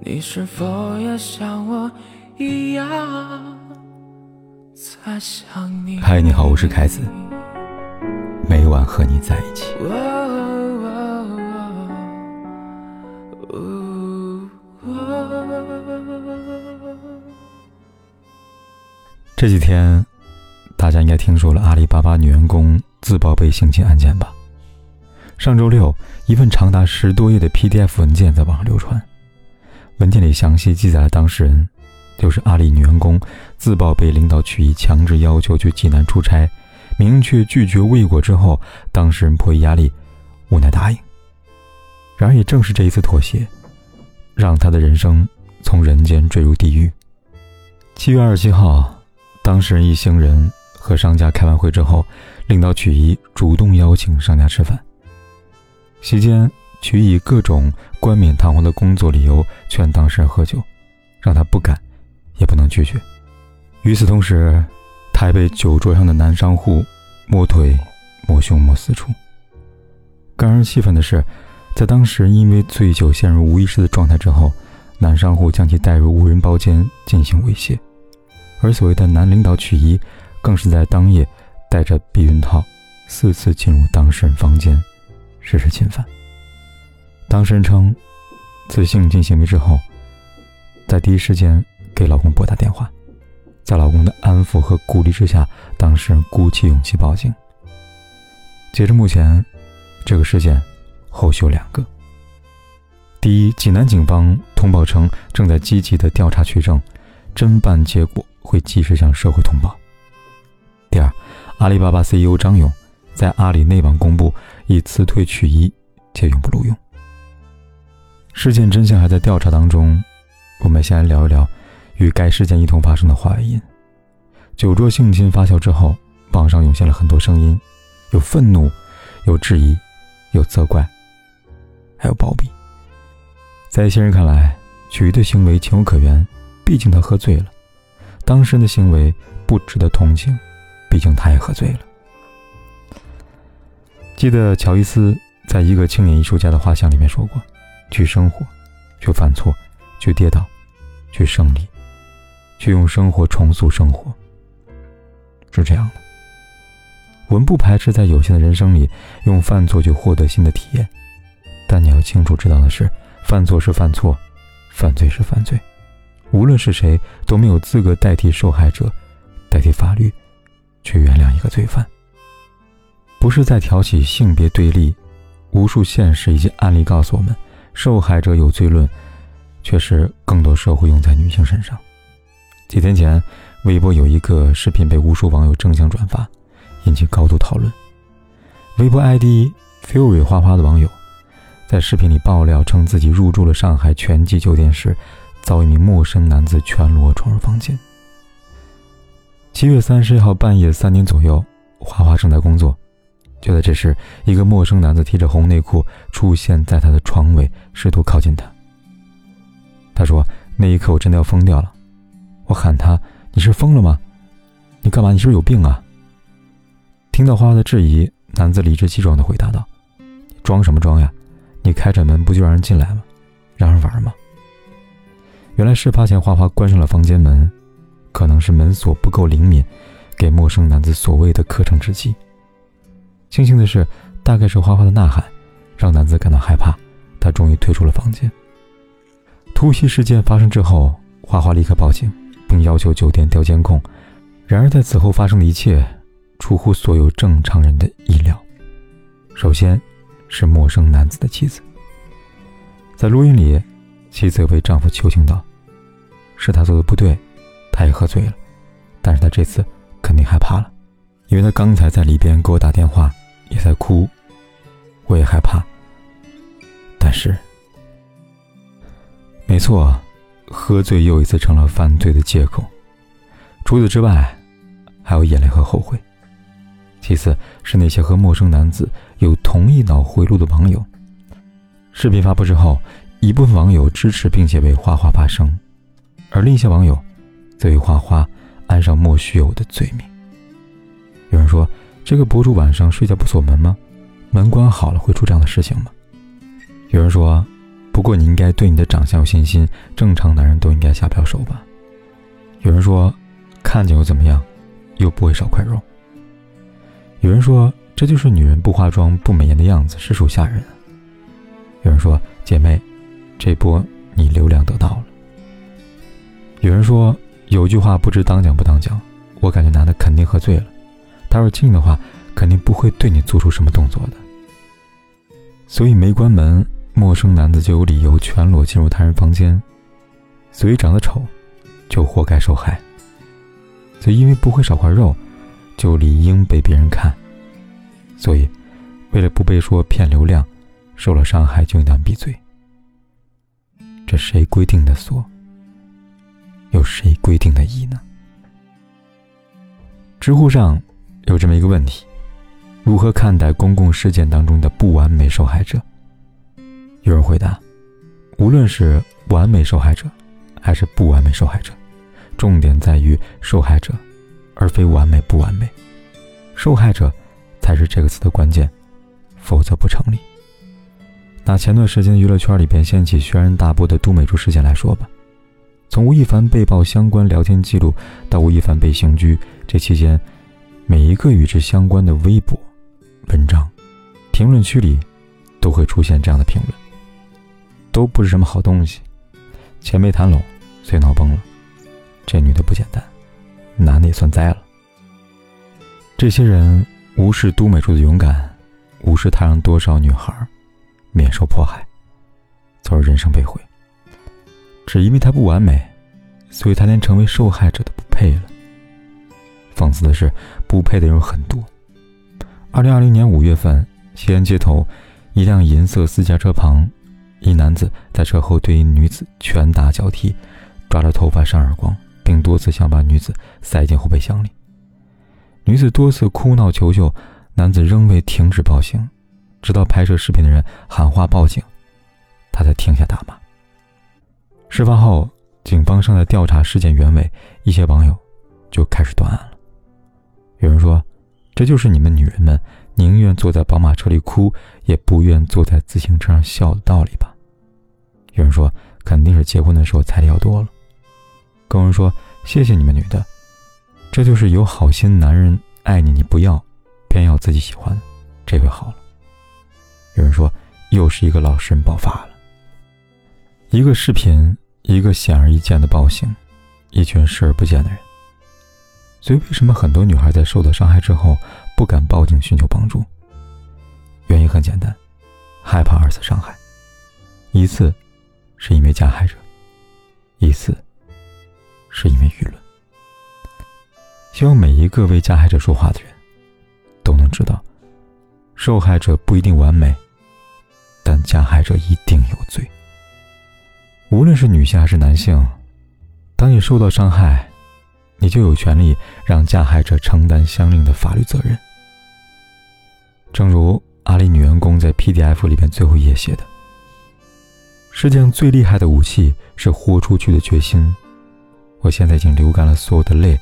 你是否也像我一样在想你？嗨，你好，我是凯子，每晚和你在一起。这几天，大家应该听说了阿里巴巴女员工自曝被性侵案件吧？上周六，一份长达十多页的 PDF 文件在网上流传。文件里详细记载了当事人，就是阿里女员工自曝被领导曲艺强制要求去济南出差，明确拒绝未果之后，当事人迫于压力，无奈答应。然而，也正是这一次妥协，让他的人生从人间坠入地狱。七月二十七号，当事人一行人和商家开完会之后，领导曲艺主动邀请商家吃饭。席间，曲以各种冠冕堂皇的工作理由劝当事人喝酒，让他不敢，也不能拒绝。与此同时，他还被酒桌上的男商户摸腿、摸胸、摸四处。更让人气愤的是，在当事人因为醉酒陷入无意识的状态之后，男商户将其带入无人包间进行猥亵，而所谓的男领导曲一，更是在当夜带着避孕套四次进入当事人房间。实施侵犯。当事人称，自性侵行为之后，在第一时间给老公拨打电话，在老公的安抚和鼓励之下，当事人鼓起勇气报警。截至目前，这个事件后续有两个：第一，济南警方通报称正在积极的调查取证，侦办结果会及时向社会通报；第二，阿里巴巴 CEO 张勇。在阿里内网公布已辞退曲一，且永不录用。事件真相还在调查当中，我们先来聊一聊与该事件一同发生的话外音。酒桌性侵发酵之后，网上涌现了很多声音，有愤怒，有质疑，有责怪，还有包庇。在一些人看来，曲的行为情有可原，毕竟他喝醉了；当事人的行为不值得同情，毕竟他也喝醉了。记得乔伊斯在一个青年艺术家的画像里面说过：“去生活，去犯错，去跌倒，去胜利，去用生活重塑生活。”是这样的。我们不排斥在有限的人生里用犯错去获得新的体验，但你要清楚知道的是，犯错是犯错，犯罪是犯罪，无论是谁都没有资格代替受害者，代替法律，去原谅一个罪犯。不是在挑起性别对立，无数现实以及案例告诉我们，受害者有罪论，却是更多社会用在女性身上。几天前，微博有一个视频被无数网友争相转发，引起高度讨论。微博 ID Fury 花花的网友，在视频里爆料称自己入住了上海全季酒店时，遭一名陌生男子全裸闯入房间。七月三十一号半夜三点左右，花花正在工作。就在这时，一个陌生男子提着红内裤出现在他的床尾，试图靠近他。他说：“那一刻我真的要疯掉了。”我喊他：“你是疯了吗？你干嘛？你是不是有病啊？”听到花花的质疑，男子理直气壮地回答道：“装什么装呀？你开着门不就让人进来吗？让人玩吗？”原来事发前，花花关上了房间门，可能是门锁不够灵敏，给陌生男子所谓的可乘之机。庆幸的是，大概是花花的呐喊，让男子感到害怕，他终于退出了房间。突袭事件发生之后，花花立刻报警，并要求酒店调监控。然而，在此后发生的一切，出乎所有正常人的意料。首先，是陌生男子的妻子。在录音里，妻子为丈夫求情道：“是他做的不对，他也喝醉了，但是他这次肯定害怕了，因为他刚才在里边给我打电话。”也在哭，我也害怕。但是，没错，喝醉又一次成了犯罪的借口。除此之外，还有眼泪和后悔。其次是那些和陌生男子有同一脑回路的网友。视频发布之后，一部分网友支持并且为花花发声，而另一些网友则为花花安上莫须有的罪名。有人说。这个博主晚上睡觉不锁门吗？门关好了会出这样的事情吗？有人说，不过你应该对你的长相有信心，正常男人都应该下不了手吧？有人说，看见又怎么样，又不会少块肉。有人说，这就是女人不化妆不美颜的样子，实属吓人。有人说，姐妹，这波你流量得到了。有人说，有句话不知当讲不当讲，我感觉男的肯定喝醉了，他要进的话，肯定不会对你做出什么动作的。所以没关门，陌生男子就有理由全裸进入他人房间。所以长得丑，就活该受害。所以因为不会少块肉，就理应被别人看。所以，为了不被说骗流量，受了伤害就应当闭嘴。这谁规定的锁？有谁规定的义呢？知乎上有这么一个问题。如何看待公共事件当中的不完美受害者？有人回答：无论是完美受害者，还是不完美受害者，重点在于受害者，而非完美不完美。受害者才是这个词的关键，否则不成立。拿前段时间娱乐圈里边掀起轩然大波的都美竹事件来说吧，从吴亦凡被曝相关聊天记录到吴亦凡被刑拘，这期间每一个与之相关的微博。文章，评论区里都会出现这样的评论，都不是什么好东西。钱没谈拢，所以闹崩了。这女的不简单，男的也算栽了。这些人无视都美竹的勇敢，无视她让多少女孩免受迫害，从而人生被毁。只因为她不完美，所以她连成为受害者都不配了。讽刺的是，不配的人很多。二零二零年五月份，西安街头，一辆银色私家车旁，一男子在车后对一女子拳打脚踢，抓着头发扇耳光，并多次想把女子塞进后备箱里。女子多次哭闹求救，男子仍未停止报警，直到拍摄视频的人喊话报警，他才停下打骂。事发后，警方正在调查事件原委，一些网友就开始断案了。有人说。这就是你们女人们宁愿坐在宝马车里哭，也不愿坐在自行车上笑的道理吧？有人说，肯定是结婚的时候彩礼要多了。更有人说，谢谢你们女的，这就是有好心男人爱你，你不要，偏要自己喜欢，这回好了。有人说，又是一个老实人爆发了。一个视频，一个显而易见的暴行，一群视而不见的人。所以，为什么很多女孩在受到伤害之后不敢报警寻求帮助？原因很简单，害怕二次伤害。一次是因为加害者，一次是因为舆论。希望每一个为加害者说话的人，都能知道，受害者不一定完美，但加害者一定有罪。无论是女性还是男性，当你受到伤害。你就有权利让加害者承担相应的法律责任。正如阿里女员工在 PDF 里边最后一页写的：“世界上最厉害的武器是豁出去的决心。我现在已经流干了所有的泪，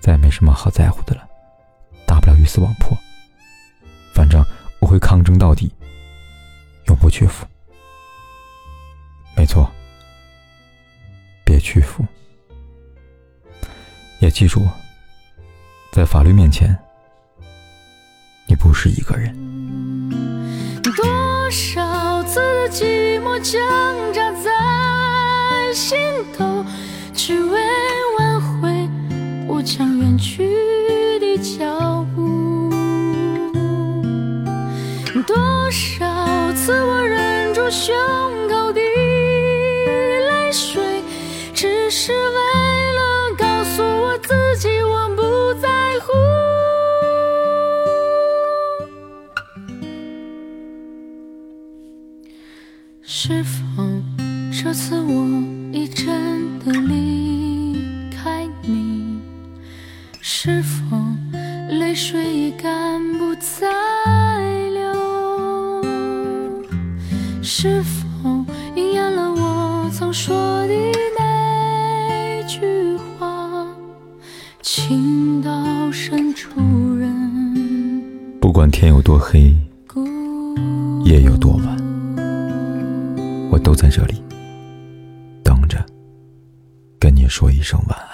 再没什么好在乎的了，大不了鱼死网破。反正我会抗争到底，永不屈服。没错，别屈服。”也记住，在法律面前，你不是一个人。多少次的寂寞挣扎在心头，只为挽回我将远去的脚步。多少次我忍住胸是否这次我已真的离开你？是否泪水已干不再流？是否应验了我曾说的那句话？情到深处人，不管天有多黑，夜有多晚。我都在这里等着，跟你说一声晚安。